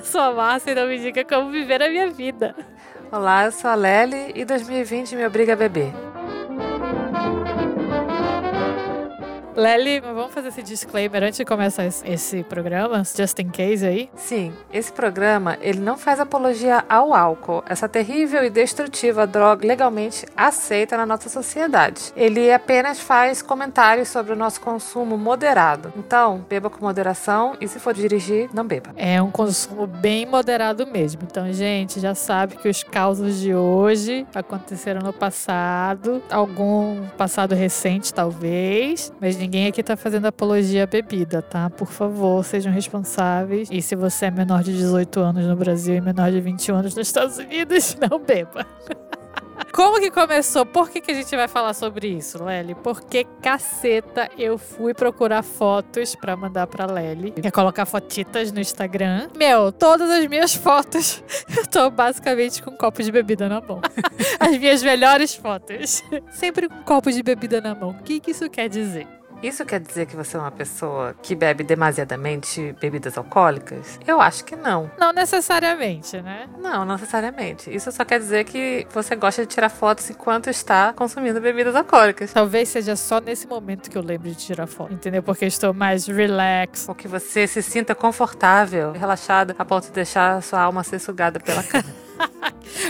Eu sou a Márcia e não me diga como viver a minha vida. Olá, eu sou a Lely e 2020 me obriga a beber. Lely, vamos fazer esse disclaimer antes de começar esse programa, just in case aí? Sim, esse programa ele não faz apologia ao álcool, essa terrível e destrutiva droga legalmente aceita na nossa sociedade. Ele apenas faz comentários sobre o nosso consumo moderado. Então, beba com moderação e se for dirigir, não beba. É um consumo bem moderado mesmo. Então, gente, já sabe que os causos de hoje aconteceram no passado, algum passado recente talvez, mas ninguém Ninguém aqui tá fazendo apologia à bebida, tá? Por favor, sejam responsáveis. E se você é menor de 18 anos no Brasil e menor de 21 anos nos Estados Unidos, não beba. Como que começou? Por que, que a gente vai falar sobre isso, Lely? Porque caceta, eu fui procurar fotos pra mandar pra Lely. Ia colocar fotitas no Instagram. Meu, todas as minhas fotos, eu tô basicamente com um copo de bebida na mão. As minhas melhores fotos. Sempre com um copo de bebida na mão. O que, que isso quer dizer? Isso quer dizer que você é uma pessoa que bebe demasiadamente bebidas alcoólicas? Eu acho que não. Não necessariamente, né? Não, não necessariamente. Isso só quer dizer que você gosta de tirar fotos enquanto está consumindo bebidas alcoólicas. Talvez seja só nesse momento que eu lembro de tirar foto, entendeu? Porque estou mais relax. Ou que você se sinta confortável, relaxada, a ponto de deixar a sua alma ser sugada pela cama.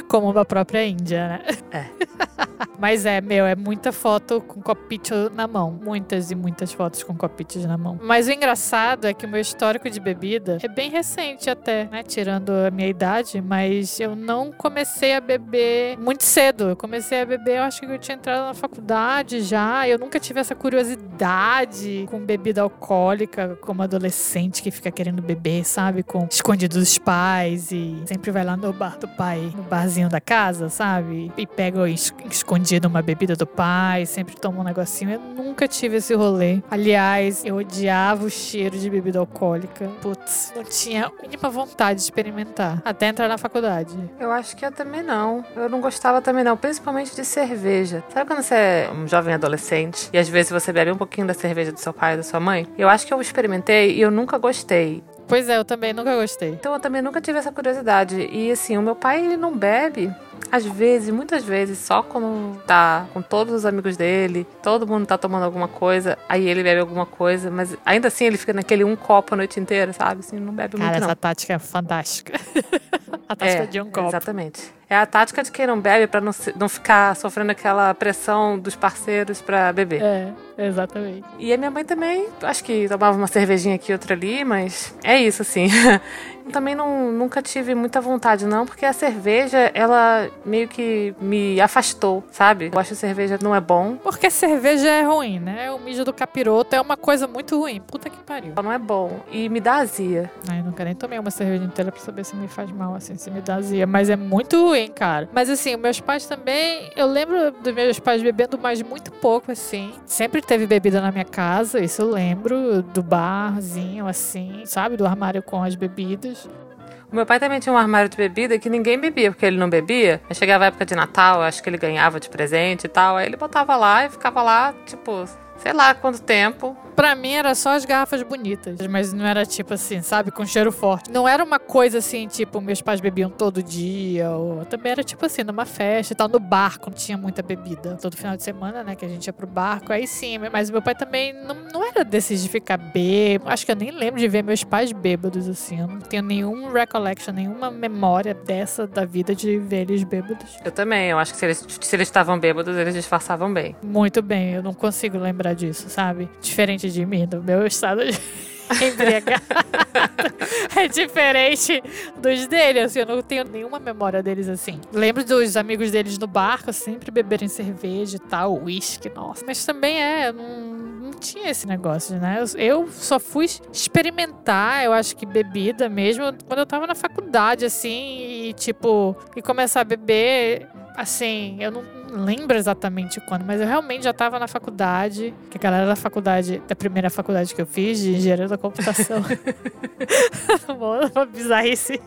Como a própria Índia, né? É. Mas é, meu, é muita foto com copito na mão. Muitas e muitas fotos com copitos na mão. Mas o engraçado é que o meu histórico de bebida é bem recente até, né? Tirando a minha idade, mas eu não comecei a beber muito cedo. Eu comecei a beber, eu acho que eu tinha entrado na faculdade já. Eu nunca tive essa curiosidade com bebida alcoólica como adolescente que fica querendo beber, sabe? Com escondido dos pais e sempre vai lá no bar do pai, no barzinho da casa, sabe? E pega escondido uma bebida do pai, sempre toma um negocinho. Eu nunca tive esse rolê. Aliás, eu odiava o cheiro de bebida alcoólica. Putz, não tinha a mínima vontade de experimentar. Até entrar na faculdade. Eu acho que eu também não. Eu não gostava também não, principalmente de cerveja. Sabe quando você é um jovem adolescente e às vezes você bebe um pouquinho da cerveja do seu pai ou da sua mãe? Eu acho que eu experimentei e eu nunca gostei. Pois é, eu também nunca gostei. Então eu também nunca tive essa curiosidade. E assim, o meu pai ele não bebe. Às vezes, muitas vezes, só quando tá com todos os amigos dele, todo mundo tá tomando alguma coisa, aí ele bebe alguma coisa, mas ainda assim ele fica naquele um copo a noite inteira, sabe? Assim, não bebe Cara, muito. Cara, essa tática é fantástica. a tática é, de um copo. Exatamente. É a tática de quem não bebe para não, não ficar sofrendo aquela pressão dos parceiros para beber. É, exatamente. E a minha mãe também, acho que tomava uma cervejinha aqui outra ali, mas é isso, assim. também não, nunca tive muita vontade, não, porque a cerveja, ela meio que me afastou, sabe? Eu acho que cerveja não é bom. Porque cerveja é ruim, né? O mijo do capiroto é uma coisa muito ruim. Puta que pariu. Não é bom. E me dá azia. Ai, nunca nem tomei uma cerveja inteira pra saber se me faz mal, assim, se me dá azia. Mas é muito ruim, cara. Mas assim, meus pais também. Eu lembro dos meus pais bebendo, mas muito pouco, assim. Sempre teve bebida na minha casa, isso eu lembro. Do barzinho, assim, sabe? Do armário com as bebidas. O meu pai também tinha um armário de bebida que ninguém bebia, porque ele não bebia. Aí chegava a época de Natal, acho que ele ganhava de presente e tal. Aí ele botava lá e ficava lá, tipo, sei lá quanto tempo. Pra mim era só as garrafas bonitas, mas não era tipo assim, sabe, com cheiro forte. Não era uma coisa assim, tipo, meus pais bebiam todo dia, ou também era tipo assim, numa festa e tal, no barco, não tinha muita bebida. Todo final de semana, né, que a gente ia pro barco, aí sim, mas meu pai também não, não era desses de ficar bêbado. Acho que eu nem lembro de ver meus pais bêbados assim. Eu não tenho nenhum recollection, nenhuma memória dessa da vida de ver eles bêbados. Eu também, eu acho que se eles, se eles estavam bêbados, eles disfarçavam bem. Muito bem, eu não consigo lembrar disso, sabe? Diferente de mim, do meu estado de embriagado. é diferente dos deles. Assim, eu não tenho nenhuma memória deles assim. Lembro dos amigos deles no barco, sempre beberem cerveja e tal, uísque, nossa. Mas também é, não, não tinha esse negócio, né? Eu só fui experimentar, eu acho que bebida mesmo, quando eu tava na faculdade, assim, e tipo, e começar a beber assim, eu não lembro exatamente quando, mas eu realmente já estava na faculdade, que a galera da faculdade, da primeira faculdade que eu fiz, de engenharia da computação. Uma bizarrice.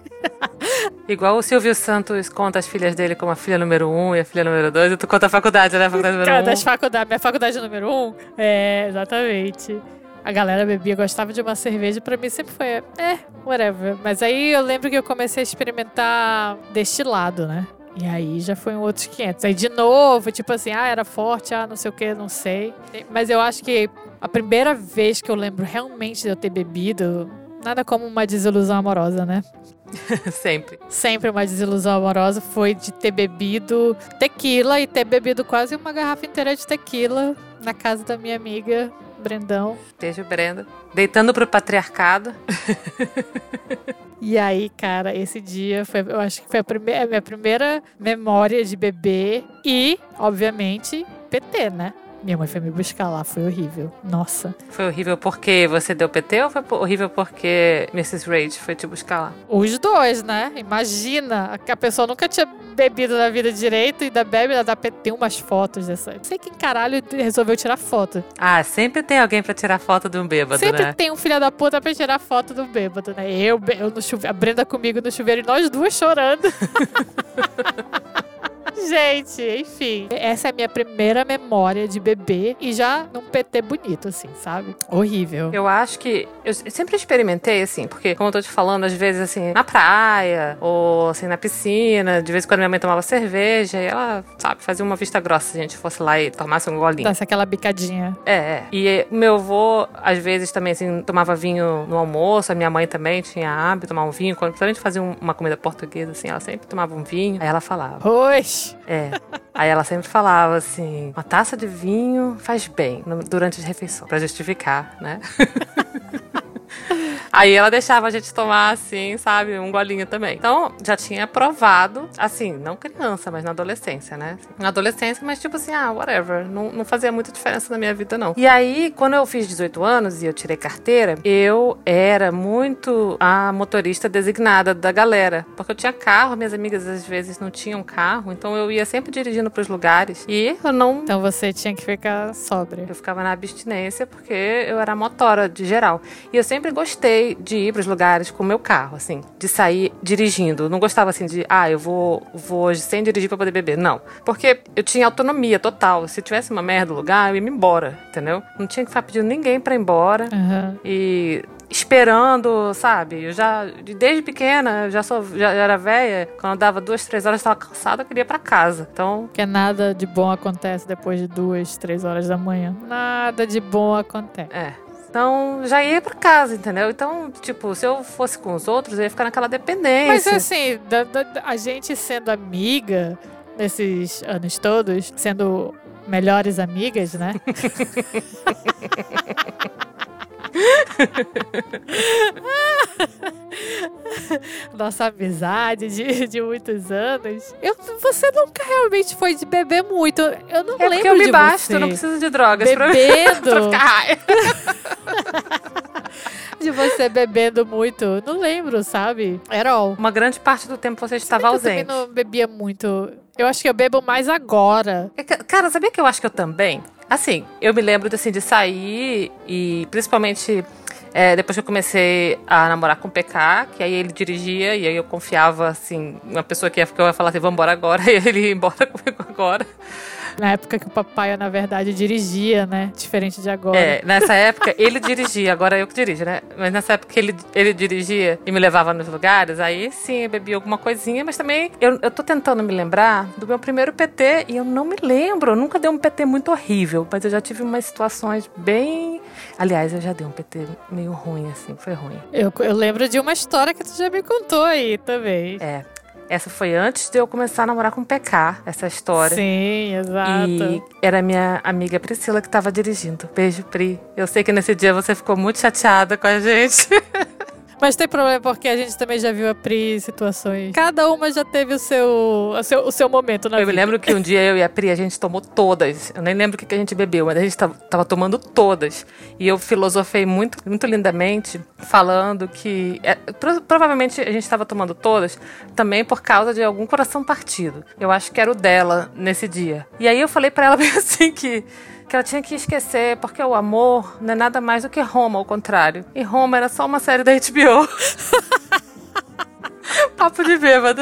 Igual o Silvio Santos conta as filhas dele como a filha número um e a filha número dois, e tu conta a faculdade, né? A faculdade número Cara, um. Das faculdade, minha faculdade número um. É, exatamente. a galera bebia, gostava de uma cerveja, pra mim sempre foi, é, whatever. Mas aí eu lembro que eu comecei a experimentar destilado, né? E aí já foi um outros 500. Aí de novo, tipo assim, ah, era forte, ah, não sei o que, não sei. Mas eu acho que a primeira vez que eu lembro realmente de eu ter bebido, nada como uma desilusão amorosa, né? Sempre. Sempre uma desilusão amorosa foi de ter bebido tequila e ter bebido quase uma garrafa inteira de tequila na casa da minha amiga Brendão. Beijo, Brenda. Deitando pro patriarcado. E aí, cara, esse dia foi, eu acho que foi a, primeira, a minha primeira memória de bebê e, obviamente, PT, né? Minha mãe foi me buscar lá, foi horrível. Nossa. Foi horrível porque você deu PT ou foi horrível porque Mrs. Rage foi te buscar lá? Os dois, né? Imagina, que a pessoa nunca tinha bebido na vida direito e da bebe, ela dá PT. Tem umas fotos dessa. Não sei quem caralho resolveu tirar foto. Ah, sempre tem alguém pra tirar foto de um bêbado, sempre né? Sempre tem um filho da puta pra tirar foto do bêbado, né? Eu, eu no chuveiro, a Brenda comigo no chuveiro e nós duas chorando. Gente, enfim. Essa é a minha primeira memória de bebê e já num PT bonito, assim, sabe? Horrível. Eu acho que. Eu sempre experimentei, assim, porque, como eu tô te falando, às vezes, assim, na praia ou, assim, na piscina, de vez em quando minha mãe tomava cerveja e ela, sabe, fazia uma vista grossa se a gente fosse lá e tomasse um golinho. Desse aquela bicadinha. É, é. E meu avô, às vezes, também, assim, tomava vinho no almoço, a minha mãe também tinha hábito de tomar um vinho. Quando a gente fazia uma comida portuguesa, assim, ela sempre tomava um vinho. Aí ela falava. Oxe! É. Aí ela sempre falava assim: uma taça de vinho faz bem durante as refeições, para justificar, né? Aí ela deixava a gente tomar assim, sabe, um golinho também. Então, já tinha provado, assim, não criança, mas na adolescência, né? Na adolescência, mas tipo assim, ah, whatever. Não, não fazia muita diferença na minha vida, não. E aí, quando eu fiz 18 anos e eu tirei carteira, eu era muito a motorista designada da galera. Porque eu tinha carro, minhas amigas às vezes não tinham carro, então eu ia sempre dirigindo pros lugares. E eu não. Então você tinha que ficar sóbria. Eu ficava na abstinência porque eu era motora de geral. E eu sempre gostei de ir para os lugares com o meu carro, assim, de sair dirigindo. não gostava assim de, ah, eu vou, vou hoje sem dirigir para poder beber. Não. Porque eu tinha autonomia total. Se tivesse uma merda no lugar, eu ia me embora, entendeu? Não tinha que ficar pedindo ninguém para ir embora. Uhum. E esperando, sabe? Eu já, desde pequena, já sou, já era velha. Quando dava duas, três horas, estava cansada, eu queria ir pra casa. Então. Que nada de bom acontece depois de duas, três horas da manhã. Nada de bom acontece. É. Então, já ia para casa, entendeu? Então, tipo, se eu fosse com os outros, eu ia ficar naquela dependência. Mas assim, da, da, a gente sendo amiga nesses anos todos, sendo melhores amigas, né? Nossa amizade de, de muitos anos. Eu, você nunca realmente foi de beber muito. Eu não é lembro eu me de basto, você. não preciso de drogas Bebendo. pra, pra ficar high. de você bebendo muito. Não lembro, sabe? Era all. Uma grande parte do tempo você estava ausente. Eu não bebia muito. Eu acho que eu bebo mais agora. É cara, sabia que eu acho que eu também? Assim, eu me lembro assim, de sair e principalmente é, depois que eu comecei a namorar com o PK, que aí ele dirigia e aí eu confiava, assim, uma pessoa que ia, que eu ia falar assim, vamos embora agora, e ele ia embora comigo agora. Na época que o papai, na verdade, dirigia, né? Diferente de agora. É, nessa época ele dirigia, agora eu que dirijo, né? Mas nessa época ele, ele dirigia e me levava nos lugares, aí sim, eu bebia alguma coisinha, mas também eu, eu tô tentando me lembrar do meu primeiro PT e eu não me lembro. Eu nunca dei um PT muito horrível, mas eu já tive umas situações bem. Aliás, eu já dei um PT meio ruim, assim, foi ruim. Eu, eu lembro de uma história que tu já me contou aí também. É. Essa foi antes de eu começar a namorar com o PK, essa história. Sim, exato. E era minha amiga Priscila que estava dirigindo. Beijo, Pri. Eu sei que nesse dia você ficou muito chateada com a gente. Mas tem problema porque a gente também já viu a Pri situações. Cada uma já teve o seu, o seu, o seu momento na eu vida. Eu me lembro que um dia eu e a Pri, a gente tomou todas. Eu nem lembro o que, que a gente bebeu, mas a gente tava, tava tomando todas. E eu filosofei muito, muito lindamente, falando que é, pro, provavelmente a gente estava tomando todas também por causa de algum coração partido. Eu acho que era o dela nesse dia. E aí eu falei para ela bem assim que que ela tinha que esquecer, porque o amor não é nada mais do que Roma, ao contrário. E Roma era só uma série da HBO. papo de bêbado.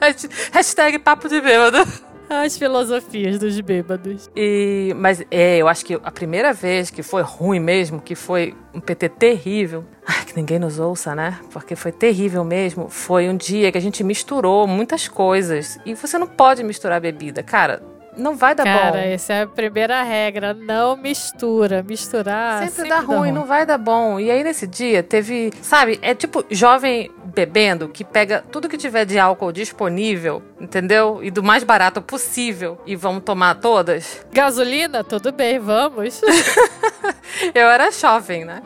Hashtag papo de bêbado. As filosofias dos bêbados. E, mas é, eu acho que a primeira vez que foi ruim mesmo, que foi um PT terrível, ai, que ninguém nos ouça, né? Porque foi terrível mesmo. Foi um dia que a gente misturou muitas coisas. E você não pode misturar bebida. Cara, não vai dar Cara, bom. essa é a primeira regra. Não mistura. Misturar. Sempre, Sempre, dá ruim, não vai dar bom. E aí nesse dia teve, sabe, é tipo jovem bebendo que pega tudo que tiver de álcool disponível, entendeu? E do mais barato possível e vamos tomar todas. Gasolina? Tudo bem, vamos. Eu era jovem, né?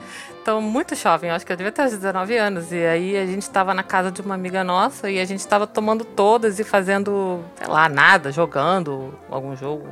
Então, muito jovem, acho que eu devia ter uns 19 anos. E aí a gente estava na casa de uma amiga nossa e a gente estava tomando todas e fazendo, sei lá, nada, jogando algum jogo,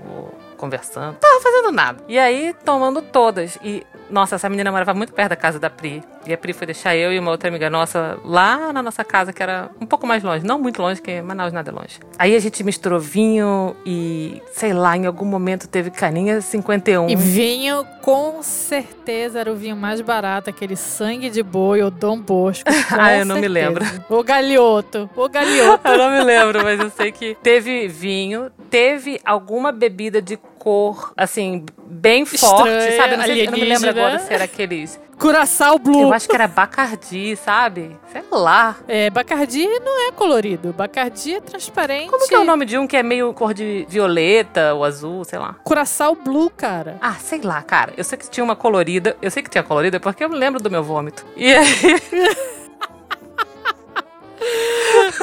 conversando. Tava fazendo nada. E aí, tomando todas. E, nossa, essa menina morava muito perto da casa da Pri. E a Pri foi deixar eu e uma outra amiga nossa lá na nossa casa, que era um pouco mais longe. Não muito longe, porque Manaus nada é longe. Aí a gente misturou vinho e, sei lá, em algum momento teve caninha 51. E vinho, com certeza, era o vinho mais barato, aquele sangue de boi, o Dom Bosco. Ah, eu não me lembro. O galhoto, o galhoto. Eu não me lembro, mas eu sei que teve vinho, teve alguma bebida de cor, assim, bem forte, Estranha, sabe? Eu não, sei, eu não me lembro agora se era aqueles. Curaçao Blue. Eu acho que era Bacardi, sabe? Sei lá. É, Bacardi não é colorido. Bacardi é transparente. Como que é o nome de um que é meio cor de violeta ou azul, sei lá? Curaçao Blue, cara. Ah, sei lá, cara. Eu sei que tinha uma colorida. Eu sei que tinha colorida porque eu me lembro do meu vômito. E aí,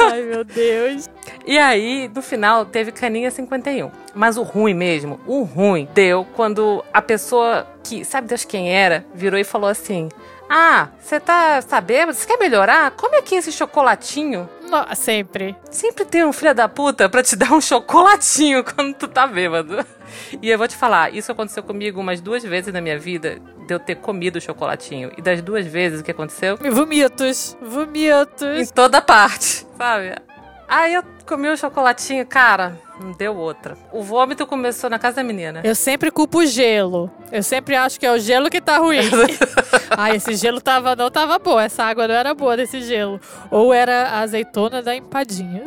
Ai, meu Deus. E aí, no final, teve caninha 51. Mas o ruim mesmo, o ruim deu quando a pessoa que, sabe Deus quem era, virou e falou assim: Ah, você tá, bêbado? Você quer melhorar? Come aqui esse chocolatinho. No- sempre. Sempre tem um filho da puta pra te dar um chocolatinho quando tu tá bêbado. E eu vou te falar, isso aconteceu comigo umas duas vezes na minha vida, de eu ter comido o chocolatinho. E das duas vezes o que aconteceu? Vomitos. Em Vomitos. toda parte, sabe? Aí eu comi o chocolatinho, cara, não deu outra. O vômito começou na casa da menina. Eu sempre culpo o gelo. Eu sempre acho que é o gelo que tá ruim. ah, esse gelo tava, não tava bom. Essa água não era boa desse gelo. Ou era a azeitona da empadinha.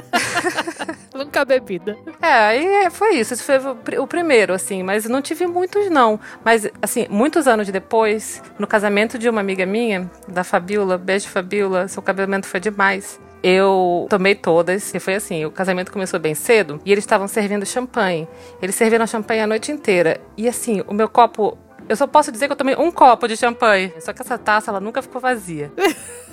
Nunca bebida. É, aí foi isso. Esse foi o primeiro, assim, mas não tive muitos, não. Mas, assim, muitos anos depois, no casamento de uma amiga minha, da Fabiola, beijo Fabiola, seu casamento foi demais. Eu tomei todas, e foi assim, o casamento começou bem cedo, e eles estavam servindo champanhe. Eles serviram champanhe a noite inteira. E assim, o meu copo, eu só posso dizer que eu tomei um copo de champanhe. Só que essa taça, ela nunca ficou vazia.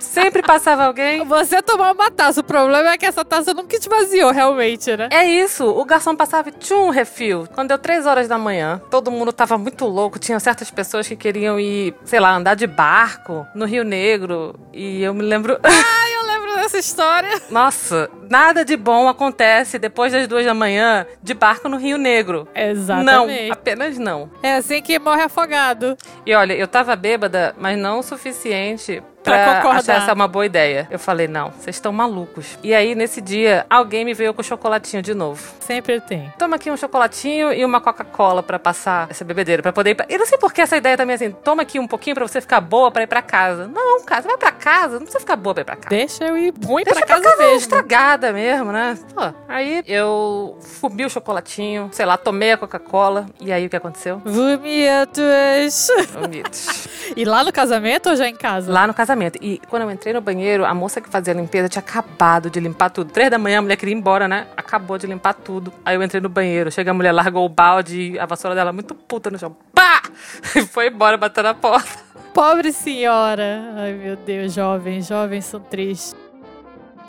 Sempre passava alguém, Você tomou uma taça. O problema é que essa taça nunca esvaziou, realmente, né? É isso, o garçom passava e tinha um refil. Quando deu três horas da manhã, todo mundo tava muito louco. Tinha certas pessoas que queriam ir, sei lá, andar de barco no Rio Negro. E eu me lembro. Ai, eu lembro dessa história. Nossa, nada de bom acontece depois das duas da manhã de barco no Rio Negro. Exatamente. Não, apenas não. É assim que morre afogado. E olha, eu tava bêbada, mas não o suficiente Pra pra, concordar. achar essa uma boa ideia. Eu falei, não, vocês estão malucos. E aí, nesse dia, alguém me veio com chocolatinho de novo. Sempre tem. Toma aqui um chocolatinho e uma Coca-Cola pra passar essa bebedeira, pra poder ir pra... Eu não sei por que essa ideia também é assim, toma aqui um pouquinho pra você ficar boa pra ir pra casa. Não, cara, você vai pra casa, não precisa ficar boa pra ir pra casa. Deixa eu ir ruim Deixa pra pra casa casa mesmo. estragada mesmo, né? Pô, aí eu fumi o chocolatinho, sei lá, tomei a Coca-Cola. E aí o que aconteceu? Vomitos. Vomitos. E lá no casamento ou já em casa? Lá no casamento. E quando eu entrei no banheiro, a moça que fazia a limpeza tinha acabado de limpar tudo. Três da manhã, a mulher queria ir embora, né? Acabou de limpar tudo. Aí eu entrei no banheiro. Chega a mulher, largou o balde, a vassoura dela muito puta no chão. Pá! E foi embora, bateu na porta. Pobre senhora. Ai, meu Deus, jovens, jovens são tristes.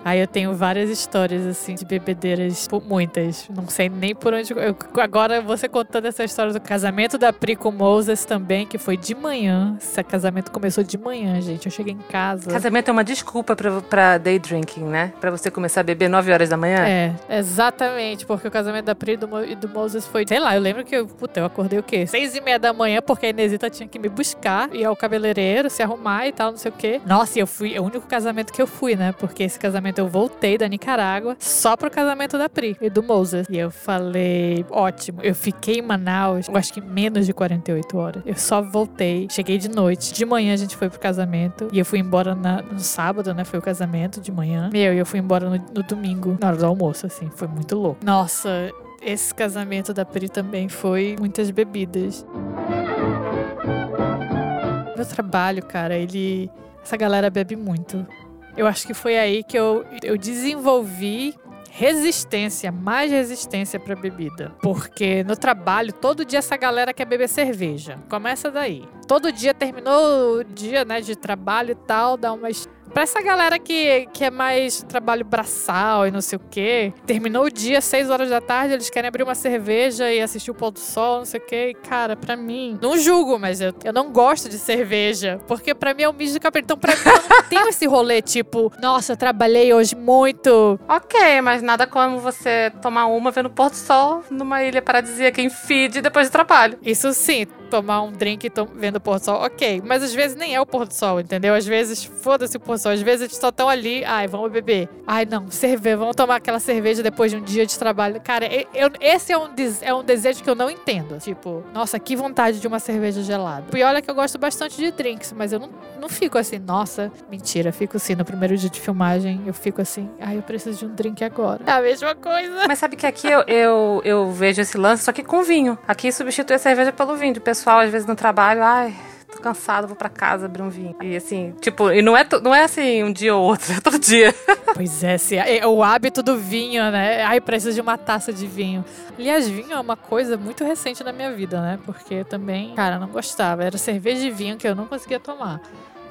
Aí eu tenho várias histórias, assim, de bebedeiras, muitas. Não sei nem por onde. eu- agora, você contando essa história do casamento da Pri com Moses também, que foi de manhã. Esse casamento começou de manhã, gente. Eu cheguei em casa. Casamento é uma desculpa pra, pra day drinking, né? Pra você começar a beber 9 horas da manhã. É, exatamente, porque o casamento da Pri e do, Mo- e do Moses foi, sei lá, eu lembro que eu, puta, eu acordei o quê? Seis e meia da manhã, porque a Inesita tinha que me buscar, ir ao cabeleireiro, se arrumar e tal, não sei o quê. Nossa, e eu fui, é o único casamento que eu fui, né? Porque esse casamento casamento. Eu voltei da Nicarágua só pro casamento da Pri e do Moses. E eu falei, ótimo. Eu fiquei em Manaus, eu acho que menos de 48 horas. Eu só voltei, cheguei de noite. De manhã a gente foi pro casamento. E eu fui embora na, no sábado, né? Foi o casamento de manhã. Meu, e eu fui embora no, no domingo, na hora do almoço, assim. Foi muito louco. Nossa, esse casamento da Pri também foi muitas bebidas. Meu trabalho, cara, ele. Essa galera bebe muito. Eu acho que foi aí que eu, eu desenvolvi resistência, mais resistência para bebida. Porque no trabalho, todo dia essa galera quer beber cerveja. Começa daí. Todo dia terminou o dia, né, de trabalho e tal, dá umas Pra essa galera que, que é mais trabalho braçal e não sei o quê, terminou o dia, 6 horas da tarde, eles querem abrir uma cerveja e assistir o pôr do sol, não sei o quê. E, cara, pra mim, não julgo, mas eu, eu não gosto de cerveja. Porque pra mim é um misto de cabelo. Então, pra mim, eu não tenho esse rolê, tipo, nossa, eu trabalhei hoje muito. Ok, mas nada como você tomar uma vendo o pôr do sol numa ilha paradisíaca em feed depois do trabalho. Isso sim, tomar um drink vendo o pôr do sol, ok. Mas às vezes nem é o pôr do sol, entendeu? Às vezes, foda-se o pôr do sol. Às vezes eles só estão ali, ai, vamos beber. Ai, não, cerveja, vamos tomar aquela cerveja depois de um dia de trabalho. Cara, eu, esse é um, é um desejo que eu não entendo. Tipo, nossa, que vontade de uma cerveja gelada. E olha que eu gosto bastante de drinks, mas eu não, não fico assim, nossa, mentira, fico assim, no primeiro dia de filmagem, eu fico assim, ai, eu preciso de um drink agora. É a mesma coisa. Mas sabe que aqui eu, eu, eu vejo esse lance, só que com vinho. Aqui substitui a cerveja pelo vinho. O pessoal, às vezes, no trabalho, ai, tô cansado, vou pra casa abrir um vinho. E assim, tipo, e não é, não é assim um dia ou outro, é todo dia. Pois é, se, é o hábito do vinho, né? Ai, preciso de uma taça de vinho. Aliás, vinho é uma coisa muito recente na minha vida, né? Porque também, cara, não gostava. Era cerveja e vinho que eu não conseguia tomar.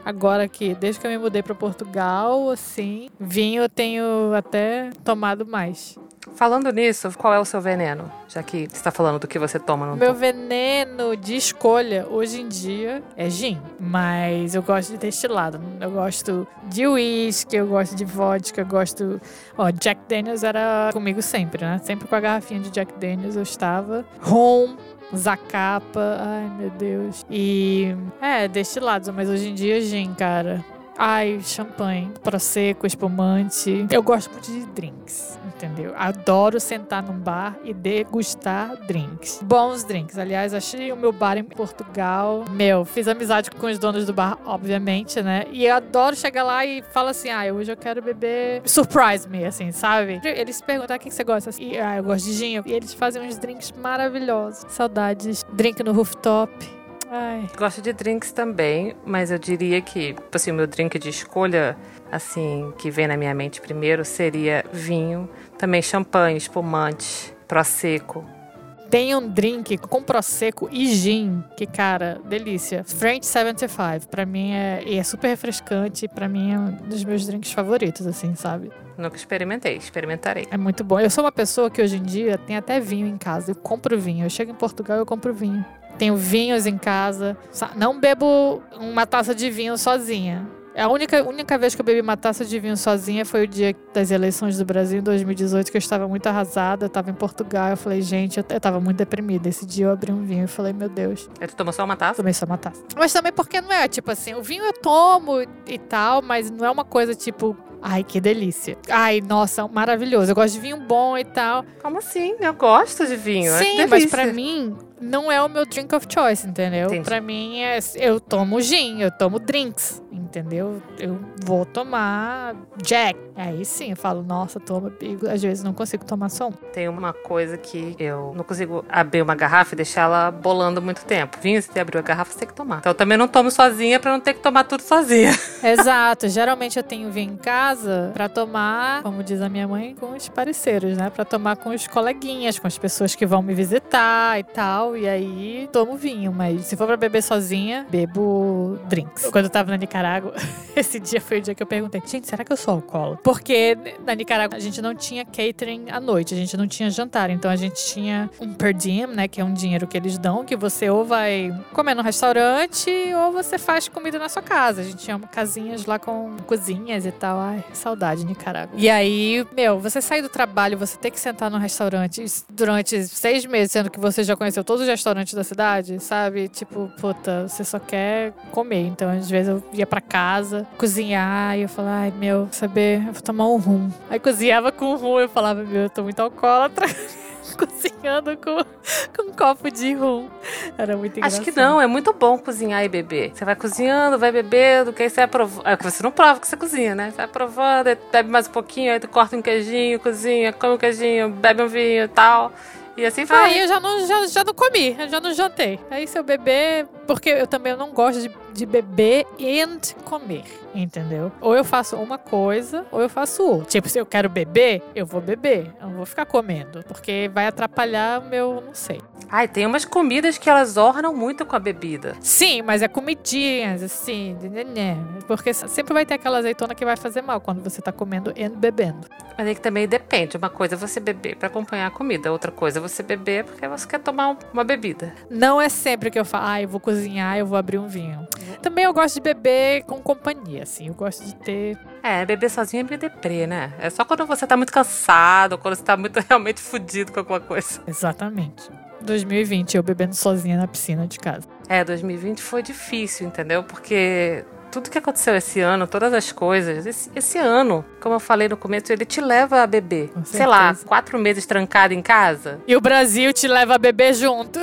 Agora que, desde que eu me mudei para Portugal, assim, vinho eu tenho até tomado mais. Falando nisso, qual é o seu veneno? Já que você está falando do que você toma no Meu toma. veneno de escolha hoje em dia é gin. Mas eu gosto de destilado. Eu gosto de uísque, eu gosto de vodka, eu gosto. Ó, Jack Daniels era comigo sempre, né? Sempre com a garrafinha de Jack Daniels eu estava. Rum, Zacapa, ai meu Deus. E é, destilados, mas hoje em dia gin, cara. Ai, champanhe, prosecco, espumante. Eu gosto muito de drinks, entendeu? Adoro sentar num bar e degustar drinks. Bons drinks. Aliás, achei o meu bar em Portugal. Meu, fiz amizade com os donos do bar, obviamente, né? E eu adoro chegar lá e falar assim: ah, hoje eu quero beber. Surprise me, assim, sabe? Eles perguntam: ah, o que você gosta? E, ah, eu gosto de gin. E eles fazem uns drinks maravilhosos. Saudades. Drink no rooftop Ai. Gosto de drinks também, mas eu diria que, tipo assim, o meu drink de escolha, assim, que vem na minha mente primeiro, seria vinho, também champanhe, espumante, prosecco. Tem um drink com prosecco e gin, que cara, delícia. French 75, para mim é, é super refrescante, para mim é um dos meus drinks favoritos, assim, sabe? Nunca experimentei, experimentarei. É muito bom. Eu sou uma pessoa que hoje em dia tem até vinho em casa. Eu compro vinho. Eu chego em Portugal eu compro vinho. Tenho vinhos em casa. Não bebo uma taça de vinho sozinha. A única, única vez que eu bebi uma taça de vinho sozinha foi o dia das eleições do Brasil em 2018, que eu estava muito arrasada, eu estava em Portugal. Eu falei, gente, eu, eu estava muito deprimida. Esse dia eu abri um vinho e falei, meu Deus. E tu tomou só uma taça? Tomei só uma taça. Mas também porque não é, tipo assim, o vinho eu tomo e tal, mas não é uma coisa tipo Ai, que delícia. Ai, nossa, maravilhoso. Eu gosto de vinho bom e tal. Como assim? Eu gosto de vinho. Sim, é mas para mim não é o meu drink of choice, entendeu? Para mim é eu tomo gin, eu tomo drinks, entendeu? Eu vou tomar Jack. Aí sim, eu falo, nossa, toma. E às vezes não consigo tomar só um. Tem uma coisa que eu não consigo abrir uma garrafa e deixar ela bolando muito tempo. Vinho, se você abriu a garrafa, você tem que tomar. Então eu também não tomo sozinha para não ter que tomar tudo sozinha. Exato. Geralmente eu tenho vinho em casa para tomar, como diz a minha mãe, com os parceiros, né? Para tomar com os coleguinhas, com as pessoas que vão me visitar e tal. E aí tomo vinho, mas se for para beber sozinha, bebo drinks. Quando eu tava na Nicarágua, esse dia foi o dia que eu perguntei: gente, será que eu sou alcoólatra? Porque na Nicarágua a gente não tinha catering à noite, a gente não tinha jantar. Então a gente tinha um per diem, né? Que é um dinheiro que eles dão, que você ou vai comer no restaurante ou você faz comida na sua casa. A gente tinha casinhas lá com cozinhas e tal. Ai, saudade, Nicarágua. E aí, meu, você sair do trabalho, você ter que sentar num restaurante durante seis meses, sendo que você já conheceu todos os restaurantes da cidade, sabe? Tipo, puta, você só quer comer. Então, às vezes eu ia pra casa, cozinhar, e eu falava, ai meu, saber, eu vou tomar um rum. Aí cozinhava com rum, eu falava, meu, eu tô muito alcoólatra. cozinhando com, com um copo de rum. Era muito engraçado. Acho que não, é muito bom cozinhar e beber. Você vai cozinhando, vai bebendo, que aí você vai provando. É que você não prova que você cozinha, né? Você vai provando, bebe mais um pouquinho, aí tu corta um queijinho, cozinha, come um queijinho, bebe um vinho e tal. E assim vai. Aí eu já não, já, já não comi, eu já não jantei. Aí se eu beber, porque eu também não gosto de, de beber e comer, entendeu? Ou eu faço uma coisa, ou eu faço outra. Tipo, se eu quero beber, eu vou beber. Eu não vou ficar comendo, porque vai atrapalhar o meu, não sei. Ai, tem umas comidas que elas ornam muito com a bebida. Sim, mas é comidinhas, assim, né, porque sempre vai ter aquela azeitona que vai fazer mal quando você tá comendo e bebendo. Mas aí que também depende. Uma coisa é você beber para acompanhar a comida, outra coisa é você beber porque você quer tomar uma bebida. Não é sempre que eu falo, ah, eu vou cozinhar, eu vou abrir um vinho. Também eu gosto de beber com companhia, assim, eu gosto de ter é, beber sozinho é meio deprê, né? É só quando você tá muito cansado, quando você tá muito realmente fudido com alguma coisa. Exatamente. 2020, eu bebendo sozinha na piscina de casa. É, 2020 foi difícil, entendeu? Porque tudo que aconteceu esse ano, todas as coisas, esse, esse ano, como eu falei no começo, ele te leva a beber. Sei lá, quatro meses trancado em casa. E o Brasil te leva a beber junto.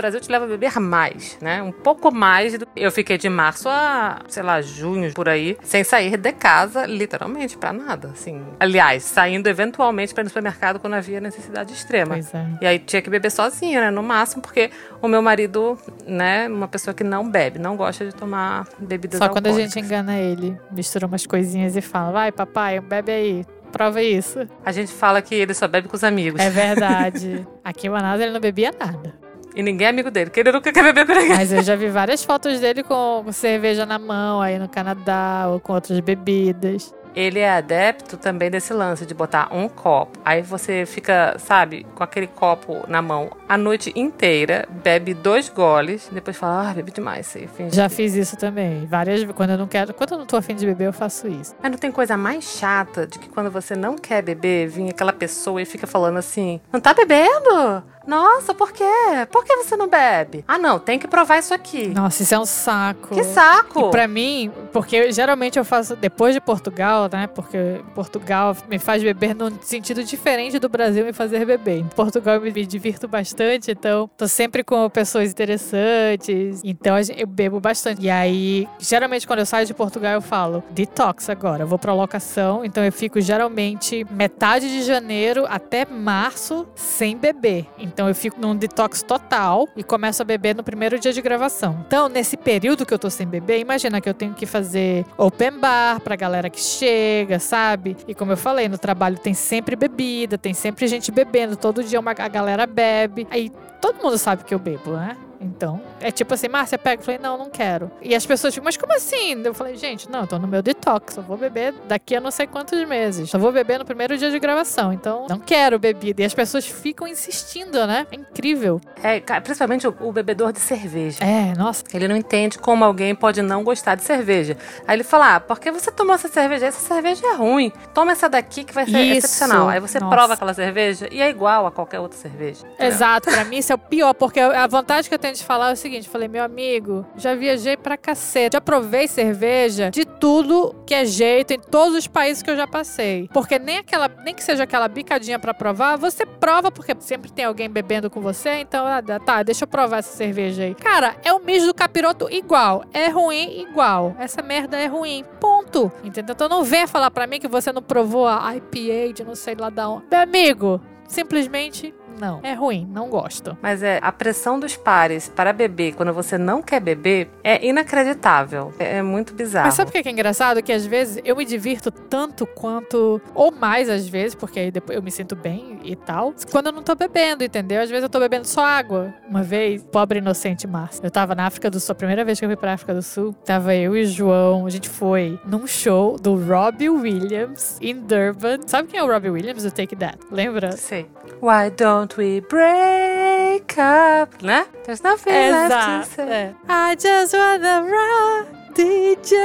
Brasil te leva a beber mais, né? Um pouco mais. Do... Eu fiquei de março a, sei lá, junho, por aí, sem sair de casa, literalmente, para nada, assim. Aliás, saindo eventualmente para ir no supermercado quando havia necessidade extrema. Pois é. E aí tinha que beber sozinha, né? No máximo, porque o meu marido, né, uma pessoa que não bebe, não gosta de tomar bebidas Só alcoólicas. quando a gente engana ele, mistura umas coisinhas e fala, vai papai, bebe aí. Prova isso. A gente fala que ele só bebe com os amigos. É verdade. Aqui em Manaus ele não bebia nada. E ninguém é amigo dele, porque ele nunca quer beber com ninguém. Mas eu já vi várias fotos dele com cerveja na mão aí no Canadá ou com outras bebidas. Ele é adepto também desse lance de botar um copo. Aí você fica, sabe, com aquele copo na mão a noite inteira, bebe dois goles, depois fala, ah, bebi demais. Já fiz isso também. Várias vezes. Quando eu não quero. Quando eu não tô afim de beber, eu faço isso. Mas não tem coisa mais chata de que quando você não quer beber, vem aquela pessoa e fica falando assim: não tá bebendo? Nossa, por quê? Por que você não bebe? Ah, não, tem que provar isso aqui. Nossa, isso é um saco. Que saco! E pra mim, porque geralmente eu faço depois de Portugal, né? Porque Portugal me faz beber num sentido diferente do Brasil me fazer beber. Em Portugal eu me divirto bastante, então tô sempre com pessoas interessantes. Então eu bebo bastante. E aí, geralmente quando eu saio de Portugal, eu falo detox agora. Eu vou pra locação, então eu fico geralmente metade de janeiro até março sem beber. Então, então eu fico num detox total e começo a beber no primeiro dia de gravação. Então, nesse período que eu tô sem beber, imagina que eu tenho que fazer open bar pra galera que chega, sabe? E como eu falei, no trabalho tem sempre bebida, tem sempre gente bebendo, todo dia uma, a galera bebe. Aí todo mundo sabe que eu bebo, né? Então, é tipo assim, Márcia, pega. Eu falei, não, não quero. E as pessoas ficam, mas como assim? Eu falei, gente, não, eu tô no meu detox. Eu vou beber daqui a não sei quantos meses. Só vou beber no primeiro dia de gravação. Então, não quero bebida. E as pessoas ficam insistindo, né? É incrível. É, principalmente o, o bebedor de cerveja. É, nossa. Ele não entende como alguém pode não gostar de cerveja. Aí ele fala, ah, por que você tomou essa cerveja? Essa cerveja é ruim. Toma essa daqui que vai ser isso. excepcional. Aí você nossa. prova aquela cerveja e é igual a qualquer outra cerveja. Exato. Pra mim, isso é o pior, porque a vontade que eu tenho de falar é o seguinte: falei, meu amigo, já viajei pra cacete, já provei cerveja de tudo que é jeito em todos os países que eu já passei. Porque nem aquela, nem que seja aquela bicadinha para provar, você prova, porque sempre tem alguém bebendo com você, então, ah, tá, deixa eu provar essa cerveja aí. Cara, é o mijo do capiroto igual. É ruim igual. Essa merda é ruim. Ponto. Entendeu? Então não venha falar para mim que você não provou a IPA de não sei lá da onde. Meu amigo, simplesmente não. É ruim, não gosto. Mas é a pressão dos pares para beber quando você não quer beber é inacreditável. É, é muito bizarro. Mas sabe o que é engraçado? Que às vezes eu me divirto tanto quanto, ou mais às vezes, porque aí depois eu me sinto bem e tal, quando eu não tô bebendo, entendeu? Às vezes eu tô bebendo só água. Uma vez, pobre inocente Márcia, eu tava na África do Sul, a primeira vez que eu fui pra África do Sul, tava eu e o João, a gente foi num show do Robbie Williams em Durban. Sabe quem é o Robbie Williams do Take That? Lembra? Sei. Why don't we break up? Né? There's nothing Exato. left to say. É. I just wanna run DJ.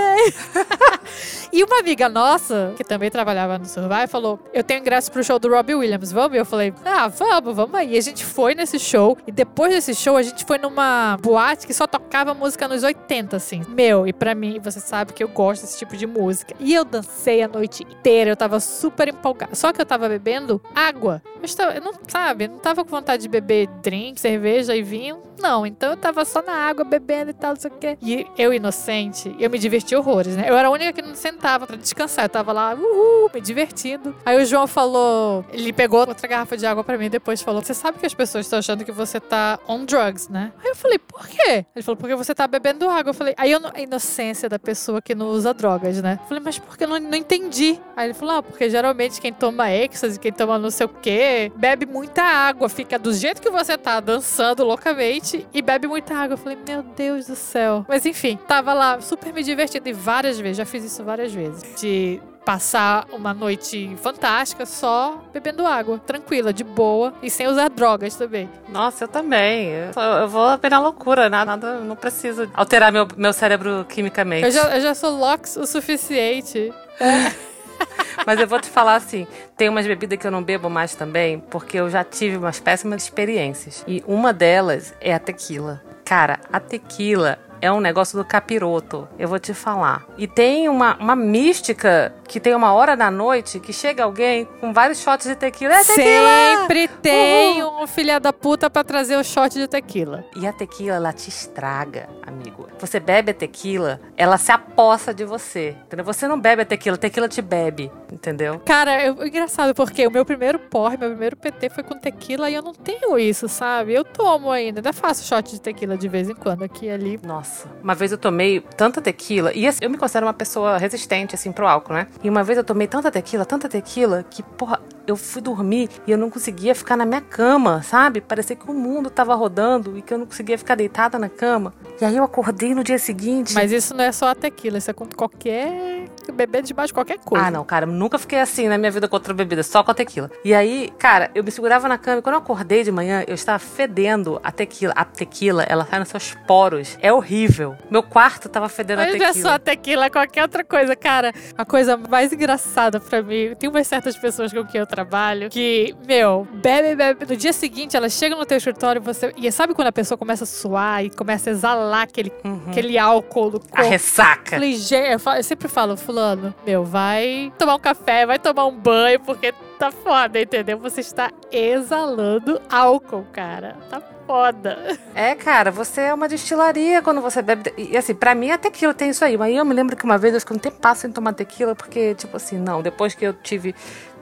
e uma amiga nossa, que também trabalhava no Survive, falou: Eu tenho ingresso pro show do Robbie Williams, vamos? E eu falei: Ah, vamos, vamos aí. E a gente foi nesse show. E depois desse show, a gente foi numa boate que só tocava música nos 80, assim. Meu, e pra mim, você sabe que eu gosto desse tipo de música. E eu dancei a noite inteira, eu tava super empolgada. Só que eu tava bebendo água. Eu, estava, eu não, sabe, não tava com vontade de beber drink, cerveja e vinho. Não, então eu tava só na água, bebendo e tal, não sei o quê. E eu, inocente, eu me diverti horrores, né? Eu era a única que não sentava pra descansar. Eu tava lá, uhul, me divertindo. Aí o João falou, ele pegou outra garrafa de água pra mim e depois falou: Você sabe que as pessoas estão achando que você tá on drugs, né? Aí eu falei, por quê? Ele falou, porque você tá bebendo água. Eu falei, aí eu, a inocência da pessoa que não usa drogas, né? Eu falei, mas por que eu não, não entendi? Aí ele falou, ah, porque geralmente quem toma êxtase, quem toma não sei o quê, bebe muita água, fica do jeito que você tá, dançando loucamente e bebe muita água. Eu falei, meu Deus do céu. Mas enfim, tava lá super me divertindo e várias vezes, já fiz isso várias vezes. De passar uma noite fantástica só bebendo água, tranquila, de boa e sem usar drogas também. Nossa, eu também. Eu, eu vou apenas loucura, nada, nada, não preciso alterar meu, meu cérebro quimicamente. Eu já, eu já sou lox o suficiente. Mas eu vou te falar assim: tem umas bebidas que eu não bebo mais também, porque eu já tive umas péssimas experiências. E uma delas é a tequila. Cara, a tequila é um negócio do capiroto, eu vou te falar. E tem uma, uma mística que tem uma hora da noite que chega alguém com vários shots de tequila. É tequila! Sempre tem Uhul. um filha da puta pra trazer o shot de tequila. E a tequila, ela te estraga, amigo. Você bebe a tequila, ela se apossa de você. Entendeu? Você não bebe a tequila, a tequila te bebe, entendeu? Cara, é engraçado, porque o meu primeiro porre, meu primeiro PT foi com tequila e eu não tenho isso, sabe? Eu tomo ainda, ainda faço shot de tequila de vez em quando aqui e ali. Nossa. Uma vez eu tomei tanta tequila, e assim, eu me considero uma pessoa resistente, assim, pro álcool, né? E uma vez eu tomei tanta tequila, tanta tequila, que, porra, eu fui dormir e eu não conseguia ficar na minha cama, sabe? Parecia que o mundo tava rodando e que eu não conseguia ficar deitada na cama. E aí eu acordei no dia seguinte. Mas isso não é só a tequila, isso é com qualquer. beber debaixo de qualquer coisa. Ah, não, cara, nunca fiquei assim na minha vida com outra bebida, só com a tequila. E aí, cara, eu me segurava na cama e quando eu acordei de manhã, eu estava fedendo a tequila. A tequila, ela sai nos seus poros. É horrível. Meu quarto tava fedendo Mas a tequila. Não é só a tequila, qualquer outra coisa, cara. A coisa mais engraçada para mim, tem umas certas pessoas com quem eu trabalho que, meu, bebe, bebe. No dia seguinte, ela chega no teu escritório e você. E sabe quando a pessoa começa a suar e começa a exalar aquele, uhum. aquele álcool do corpo? A ressaca. Eu, eu, falo, eu sempre falo, Fulano, meu, vai tomar um café, vai tomar um banho, porque tá foda, entendeu? Você está exalando álcool, cara. Tá foda. É, cara, você é uma destilaria quando você bebe. E assim, pra mim a tequila tem isso aí. Mas eu me lembro que uma vez eu fiquei um tempo passo em tomar tequila, porque, tipo assim, não, depois que eu tive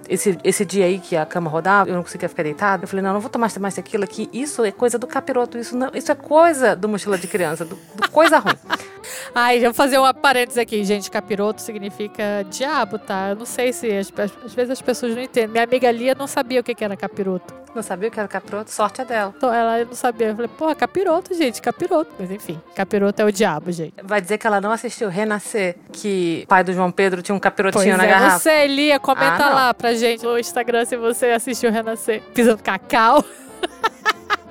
esse, esse dia aí que a cama rodava, eu não conseguia ficar deitada. Eu falei, não, não vou tomar mais tequila aqui. Isso é coisa do capiroto. Isso, não, isso é coisa do mochila de criança, do, do coisa ruim. Ai, vou fazer uma parênteses aqui, gente. Capiroto significa diabo, tá? Eu não sei se às, às vezes as pessoas não entendem. Minha amiga Lia não sabia o que era capiroto. Não sabia o que era capiroto? Sorte é dela. Então, ela não sabia. Eu falei, porra, capiroto, gente, capiroto. Mas enfim, capiroto é o diabo, gente. Vai dizer que ela não assistiu Renascer, que o pai do João Pedro tinha um capirotinho pois na é, garrafa. Sei, Lia, comenta ah, lá pra gente no Instagram se você assistiu Renascer. Pisando cacau.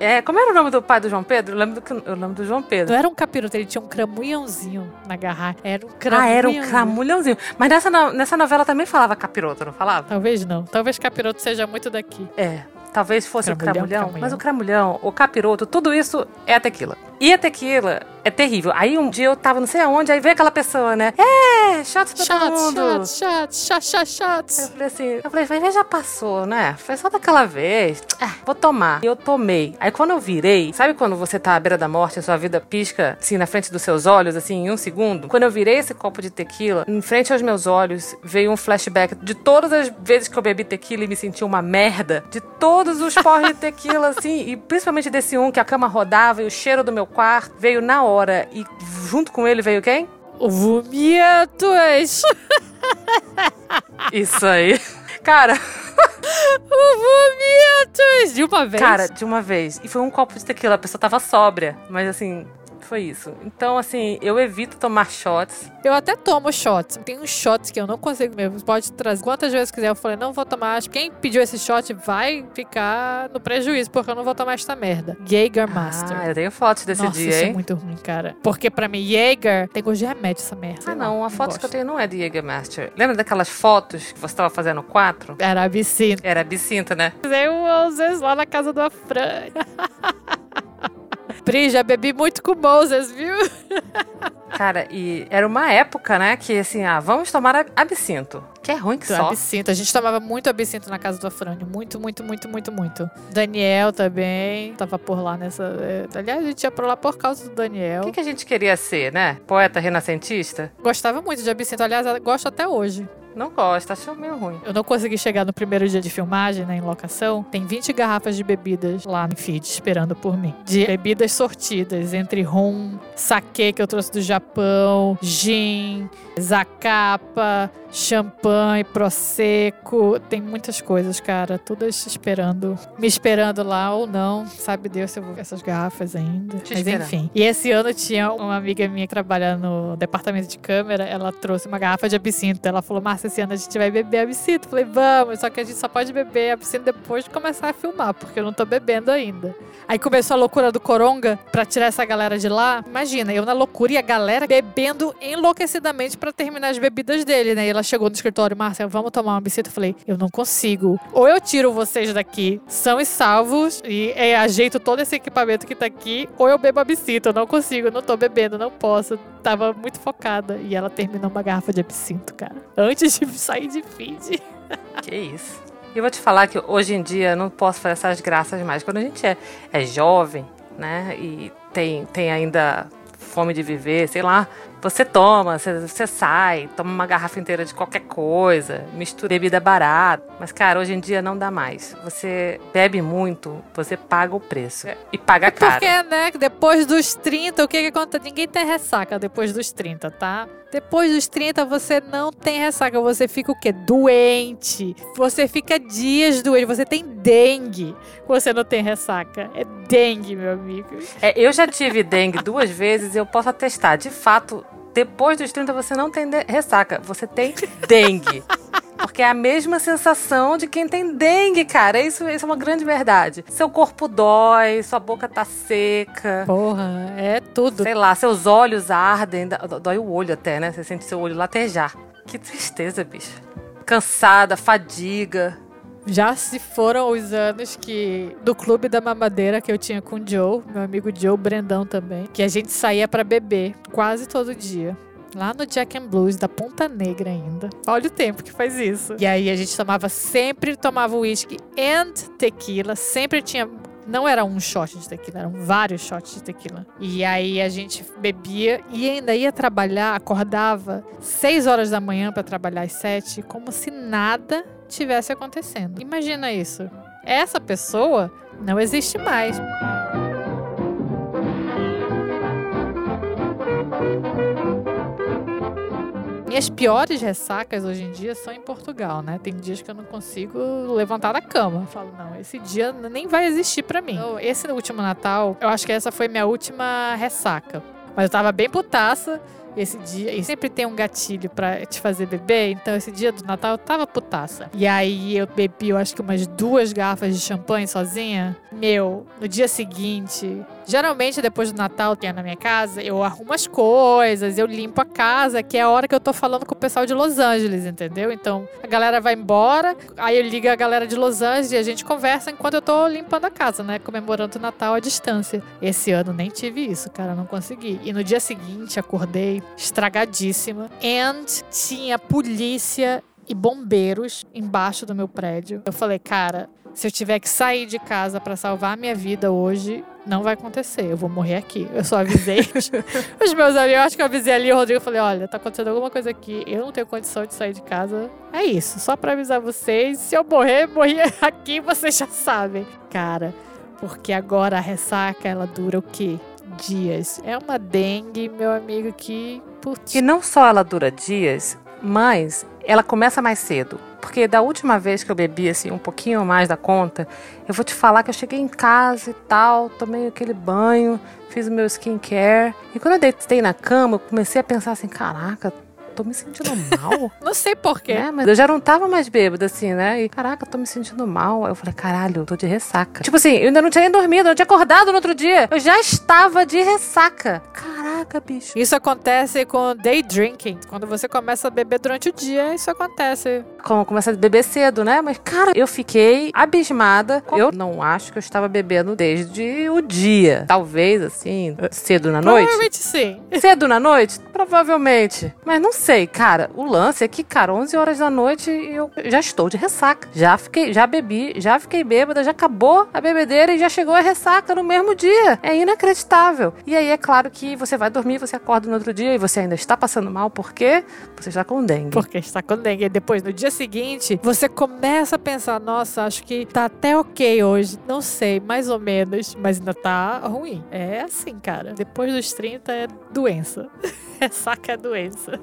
É, como era o nome do pai do João Pedro? Eu lembro do, eu lembro do João Pedro. Não era um capiroto, ele tinha um cramulhãozinho na garrafa. Era um cramulhãozinho. Ah, era um cramulhãozinho. Mas nessa, nessa novela também falava capiroto, não falava? Talvez não. Talvez capiroto seja muito daqui. É. Talvez fosse cramulhão, o cramulhão, cramulhão, mas o cramulhão, o capiroto, tudo isso é a tequila. E a tequila é terrível. Aí um dia eu tava não sei aonde, aí veio aquela pessoa, né? É, shots pra shots, todo mundo. Shots, shots, shots, shots, shots. Eu falei assim, eu falei, mas já passou, né? Foi só daquela vez. Ah, vou tomar. E eu tomei. Aí quando eu virei, sabe quando você tá à beira da morte, a sua vida pisca assim na frente dos seus olhos, assim, em um segundo? Quando eu virei esse copo de tequila, em frente aos meus olhos, veio um flashback de todas as vezes que eu bebi tequila e me senti uma merda. De todos os porres de tequila, assim, e principalmente desse um que a cama rodava e o cheiro do meu quarto veio na hora. E junto com ele veio quem? O Vomietos! Isso aí. Cara. o Vomietos! De uma vez? Cara, de uma vez. E foi um copo de tequila, a pessoa tava sóbria. Mas assim, Foi isso. Então, assim, eu evito tomar shots. Eu até tomo shots. Tem uns shots que eu não consigo mesmo. Pode trazer quantas vezes quiser. Eu falei, não vou tomar. Quem pediu esse shot vai ficar no prejuízo, porque eu não vou tomar esta merda. Jaeger Master. Ah, eu tenho fotos desse Nossa, dia, isso é hein? muito ruim, cara. Porque pra mim, Jaeger tem gosto de remédio essa merda. Ah, Sei lá, não. A foto que eu tenho não é de Jägermeister. Lembra daquelas fotos que você tava fazendo quatro? Era absinto. Era absinto, né? Eu, às vezes, lá na casa do Afran. Pri, já bebi muito com Moses, viu? Cara, e era uma época, né, que assim, ah, vamos tomar ab- absinto. Que é ruim que só. Absinto. A gente tomava muito absinto na casa do Afrânio. Muito, muito, muito, muito, muito. Daniel também tava por lá nessa. é, Aliás, a gente ia por lá por causa do O Daniel. que, que a gente queria ser, né? Poeta renascentista? Gostava muito de absinto. Aliás, gosto até hoje. Não gosta, achou meio ruim. Eu não consegui chegar no primeiro dia de filmagem, né, em locação. Tem 20 garrafas de bebidas lá no feed esperando por mim. De bebidas sortidas, entre rum, saquê que eu trouxe do Japão, gin, zacapa, champanhe, prosecco. Tem muitas coisas, cara. Todas esperando. Me esperando lá ou não. Sabe Deus se eu vou ver essas garrafas ainda. Te Mas esperando. enfim. E esse ano tinha uma amiga minha que trabalha no departamento de câmera. Ela trouxe uma garrafa de absinto. Ela falou, Márcia, esse ano a gente vai beber absinto. Falei, vamos. Só que a gente só pode beber absinto depois de começar a filmar, porque eu não tô bebendo ainda. Aí começou a loucura do Coronga pra tirar essa galera de lá. Imagina, eu na loucura e a galera bebendo enlouquecidamente pra terminar as bebidas dele, né? E ela chegou no escritório, Márcia, vamos tomar um absinto? Eu falei, eu não consigo. Ou eu tiro vocês daqui, são e salvos, e é, ajeito todo esse equipamento que tá aqui, ou eu bebo absinto. Eu não consigo, não tô bebendo, não posso. Tava muito focada. E ela terminou uma garrafa de absinto, cara. Antes de sair de feed. Que isso. Eu vou te falar que hoje em dia eu não posso fazer essas graças mais. Quando a gente é, é jovem, né? E tem, tem ainda fome de viver, sei lá. Você toma, você, você sai, toma uma garrafa inteira de qualquer coisa, mistura bebida barata. Mas, cara, hoje em dia não dá mais. Você bebe muito, você paga o preço. E paga caro. Porque, né, depois dos 30, o que que acontece? Ninguém tem ressaca depois dos 30, tá? Depois dos 30, você não tem ressaca. Você fica o quê? Doente. Você fica dias doente. Você tem dengue. Você não tem ressaca. É dengue, meu amigo. É, eu já tive dengue duas vezes e eu posso atestar. De fato, depois dos 30 você não tem ressaca, você tem dengue. Porque é a mesma sensação de quem tem dengue, cara. Isso, isso é uma grande verdade. Seu corpo dói, sua boca tá seca. Porra, é tudo. Sei lá, seus olhos ardem, dó- dói o olho até, né? Você sente seu olho latejar. Que tristeza, bicho. Cansada, fadiga. Já se foram os anos que do clube da mamadeira que eu tinha com o Joe, meu amigo Joe Brendão também, que a gente saía pra beber quase todo dia. Lá no Jack and Blues, da Ponta Negra ainda. Olha o tempo que faz isso. E aí a gente tomava sempre, tomava whisky and tequila. Sempre tinha não era um shot de tequila, eram vários shots de tequila. E aí a gente bebia e ainda ia trabalhar, acordava 6 horas da manhã pra trabalhar às 7, como se nada tivesse acontecendo. Imagina isso. Essa pessoa não existe mais. Minhas piores ressacas hoje em dia são em Portugal, né? Tem dias que eu não consigo levantar da cama. Eu falo, não, esse dia nem vai existir pra mim. Então, esse último Natal, eu acho que essa foi minha última ressaca. Mas eu tava bem putaça esse dia. E sempre tem um gatilho pra te fazer beber. Então, esse dia do Natal eu tava putaça. E aí eu bebi, eu acho que umas duas garrafas de champanhe sozinha. Meu, no dia seguinte. Geralmente, depois do Natal, que é na minha casa, eu arrumo as coisas, eu limpo a casa, que é a hora que eu tô falando com o pessoal de Los Angeles, entendeu? Então, a galera vai embora, aí eu ligo a galera de Los Angeles e a gente conversa enquanto eu tô limpando a casa, né? Comemorando o Natal à distância. Esse ano nem tive isso, cara, não consegui. E no dia seguinte, acordei estragadíssima. And tinha polícia e bombeiros embaixo do meu prédio. Eu falei, cara, se eu tiver que sair de casa pra salvar a minha vida hoje, não vai acontecer. Eu vou morrer aqui. Eu só avisei os, meus amigos. Eu acho que eu avisei ali o Rodrigo. Eu falei: olha, tá acontecendo alguma coisa aqui. Eu não tenho condição de sair de casa. É isso. Só pra avisar vocês. Se eu morrer, morri aqui, vocês já sabem. Cara, porque agora a ressaca, ela dura o quê? Dias. É uma dengue, meu amigo, que. Putz. E não só ela dura dias, mas ela começa mais cedo. Porque da última vez que eu bebi, assim, um pouquinho mais da conta, eu vou te falar que eu cheguei em casa e tal, tomei aquele banho, fiz o meu skincare. E quando eu deitei na cama, eu comecei a pensar assim: caraca, tô me sentindo mal. não sei porquê. É, mas eu já não tava mais bêbada, assim, né? E caraca, tô me sentindo mal. Aí eu falei, caralho, tô de ressaca. Tipo assim, eu ainda não tinha nem dormido, eu não tinha acordado no outro dia. Eu já estava de ressaca. Caraca, bicho. Isso acontece com day drinking. Quando você começa a beber durante o dia, isso acontece. Como começa a beber cedo, né? Mas, cara, eu fiquei abismada. Eu não acho que eu estava bebendo desde o dia. Talvez, assim, cedo na noite. Provavelmente sim. Cedo na noite? Provavelmente. Mas não sei, cara. O lance é que, cara, 11 horas da noite e eu já estou de ressaca. Já fiquei, já bebi, já fiquei bêbada, já acabou a bebedeira e já chegou a ressaca no mesmo dia. É inacreditável. E aí é claro que você vai dormir, você acorda no outro dia e você ainda está passando mal porque você está com dengue. Porque está com dengue. E depois, no dia seguinte, você começa a pensar: nossa, acho que tá até ok hoje. Não sei, mais ou menos, mas ainda tá ruim. É assim, cara. Depois dos 30 é doença. Ressaca é doença.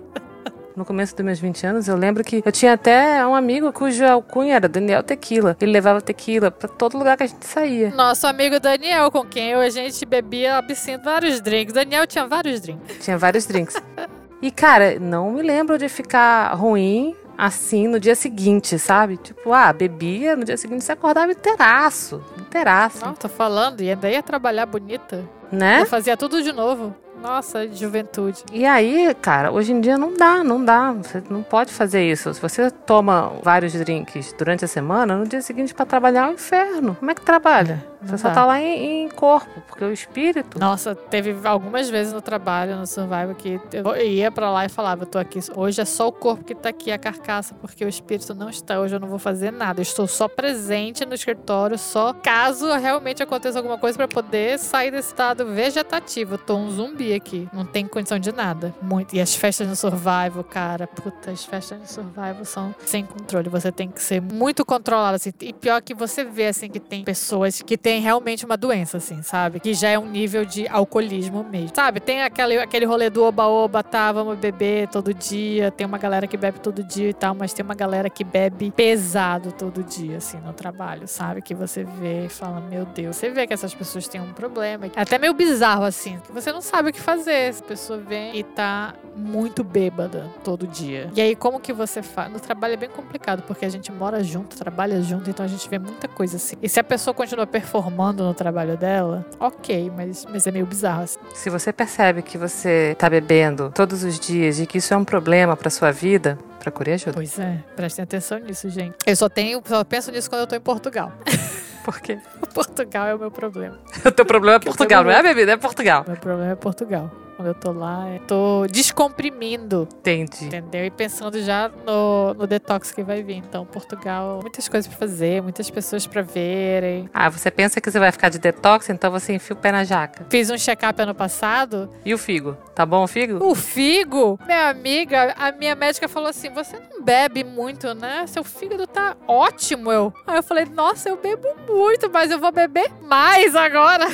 No começo dos meus 20 anos, eu lembro que eu tinha até um amigo cuja alcunha era Daniel Tequila. Ele levava tequila pra todo lugar que a gente saía. Nosso amigo Daniel, com quem eu, a gente bebia absinto, vários drinks. Daniel tinha vários drinks. Tinha vários drinks. E, cara, não me lembro de ficar ruim assim no dia seguinte, sabe? Tipo, ah, bebia, no dia seguinte você acordava inteiraço. Inteiraço. Não, tô falando, e ainda ia trabalhar bonita. Né? Eu fazia tudo de novo. Nossa, juventude. E aí, cara, hoje em dia não dá, não dá. Você não pode fazer isso. Se você toma vários drinks durante a semana, no dia seguinte para trabalhar é um inferno. Como é que trabalha? Não Você só tá lá em, em corpo, porque o espírito. Nossa, teve algumas vezes no trabalho, no Survival, que eu ia pra lá e falava, eu tô aqui, hoje é só o corpo que tá aqui, a carcaça, porque o espírito não está, hoje eu não vou fazer nada, eu estou só presente no escritório, só caso realmente aconteça alguma coisa pra poder sair desse estado vegetativo, eu tô um zumbi aqui, não tem condição de nada, muito, e as festas no Survival, cara, puta, as festas no Survival são sem controle, você tem que ser muito controlado, assim, e pior que você vê, assim, que tem pessoas que têm realmente uma doença, assim, sabe? Que já é um nível de alcoolismo mesmo. Sabe? Tem aquele, aquele rolê do oba-oba, tá? Vamos beber todo dia. Tem uma galera que bebe todo dia e tal, mas tem uma galera que bebe pesado todo dia, assim, no trabalho, sabe? Que você vê e fala, meu Deus. Você vê que essas pessoas têm um problema. Até meio bizarro, assim, você não sabe o que fazer. Essa pessoa vem e tá muito bêbada todo dia. E aí, como que você faz? No trabalho é bem complicado, porque a gente mora junto, trabalha junto, então a gente vê muita coisa assim. E se a pessoa continua performando no trabalho dela, ok, mas, mas é meio bizarro. Assim. Se você percebe que você tá bebendo todos os dias e que isso é um problema pra sua vida, procure ajuda. Pois é, prestem atenção nisso, gente. Eu só tenho, só penso nisso quando eu tô em Portugal. Por quê? Portugal é o meu problema. O teu problema é Portugal, não é bebida, é Portugal. Meu problema é Portugal. Quando eu tô lá, eu tô descomprimindo, Entendi. entendeu? E pensando já no, no detox que vai vir. Então, Portugal, muitas coisas pra fazer, muitas pessoas pra verem. Ah, você pensa que você vai ficar de detox, então você enfia o pé na jaca. Fiz um check-up ano passado. E o figo? Tá bom o figo? O figo, minha amiga, a minha médica falou assim: você não bebe muito, né? Seu fígado tá ótimo. Eu. Aí eu falei, nossa, eu bebo muito, mas eu vou beber mais agora.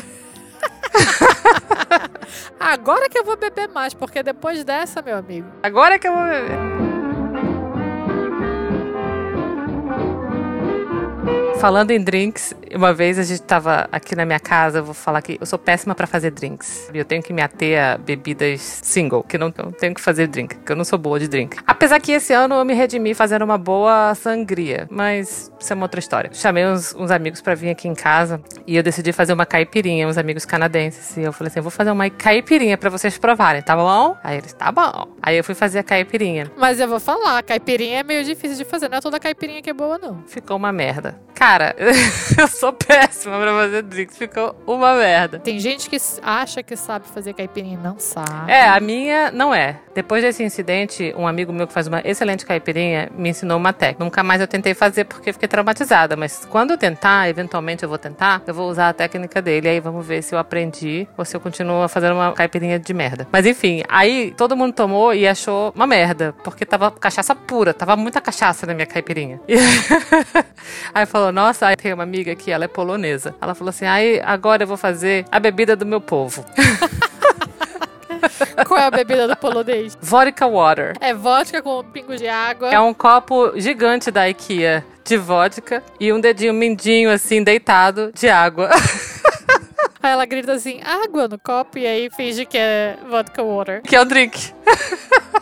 agora que eu vou beber mais, porque depois dessa, meu amigo. Agora que eu vou beber. Falando em drinks, uma vez a gente tava aqui na minha casa, eu vou falar que eu sou péssima pra fazer drinks. Eu tenho que me ater a bebidas single, que não, não tenho que fazer drink, que eu não sou boa de drink. Apesar que esse ano eu me redimi fazendo uma boa sangria, mas isso é uma outra história. Chamei uns, uns amigos pra vir aqui em casa e eu decidi fazer uma caipirinha, uns amigos canadenses. E eu falei assim: eu vou fazer uma caipirinha pra vocês provarem, tá bom? Aí eles, tá bom. Aí eu fui fazer a caipirinha. Mas eu vou falar, caipirinha é meio difícil de fazer, não é toda caipirinha que é boa, não. Ficou uma merda. Cara, eu sou péssima pra fazer drinks. Ficou uma merda. Tem gente que acha que sabe fazer caipirinha e não sabe. É, a minha não é. Depois desse incidente, um amigo meu que faz uma excelente caipirinha me ensinou uma técnica. Nunca mais eu tentei fazer porque fiquei traumatizada. Mas quando eu tentar, eventualmente eu vou tentar, eu vou usar a técnica dele. Aí vamos ver se eu aprendi ou se eu continuo fazendo uma caipirinha de merda. Mas enfim, aí todo mundo tomou e achou uma merda. Porque tava cachaça pura, tava muita cachaça na minha caipirinha. E aí falou, nossa, aí tem uma amiga aqui, ela é polonesa. Ela falou assim, aí agora eu vou fazer a bebida do meu povo. Qual é a bebida do polonês? Vodka water. É vodka com um pingo de água. É um copo gigante da IKEA de vodka e um dedinho mindinho assim deitado de água. Aí ela grita assim, água no copo, e aí finge que é vodka water. que é o drink.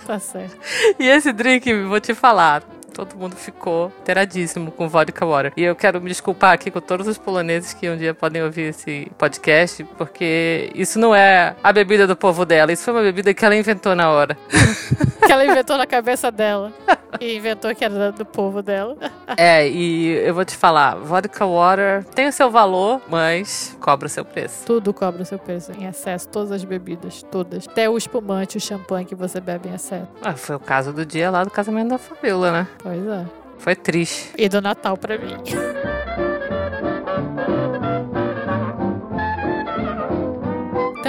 Tá certo. E esse drink, vou te falar, todo mundo ficou teradíssimo com vodka water. E eu quero me desculpar aqui com todos os poloneses que um dia podem ouvir esse podcast, porque isso não é a bebida do povo dela, isso foi uma bebida que ela inventou na hora. Que ela inventou na cabeça dela. E inventou que era do povo dela. É, e eu vou te falar, vodka water tem o seu valor, mas cobra o seu preço. Tudo cobra o seu preço em excesso. Todas as bebidas, todas. Até o espumante, o champanhe que você bebe em excesso. Ah, foi o caso do dia lá do casamento da Fabiola, né? Pois é. Foi triste. E do Natal pra mim.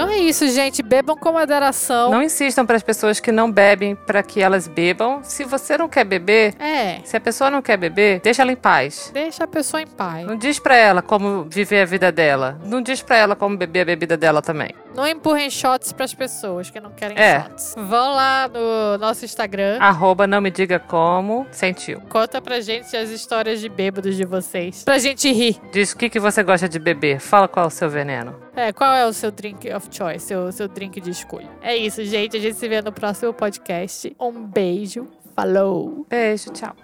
Então é isso, gente. Bebam com moderação. Não insistam para as pessoas que não bebem para que elas bebam. Se você não quer beber, É. se a pessoa não quer beber, deixa ela em paz. Deixa a pessoa em paz. Não diz pra ela como viver a vida dela. Não diz pra ela como beber a bebida dela também. Não empurrem shots pras pessoas que não querem É. shots. Vão lá no nosso Instagram. Arroba não me diga como, sentiu. Conta pra gente as histórias de bêbados de vocês. Pra gente rir. Diz o que, que você gosta de beber. Fala qual é o seu veneno. É, qual é o seu drink of choice, seu, seu drink de escolha? É isso, gente. A gente se vê no próximo podcast. Um beijo. Falou! Beijo, tchau.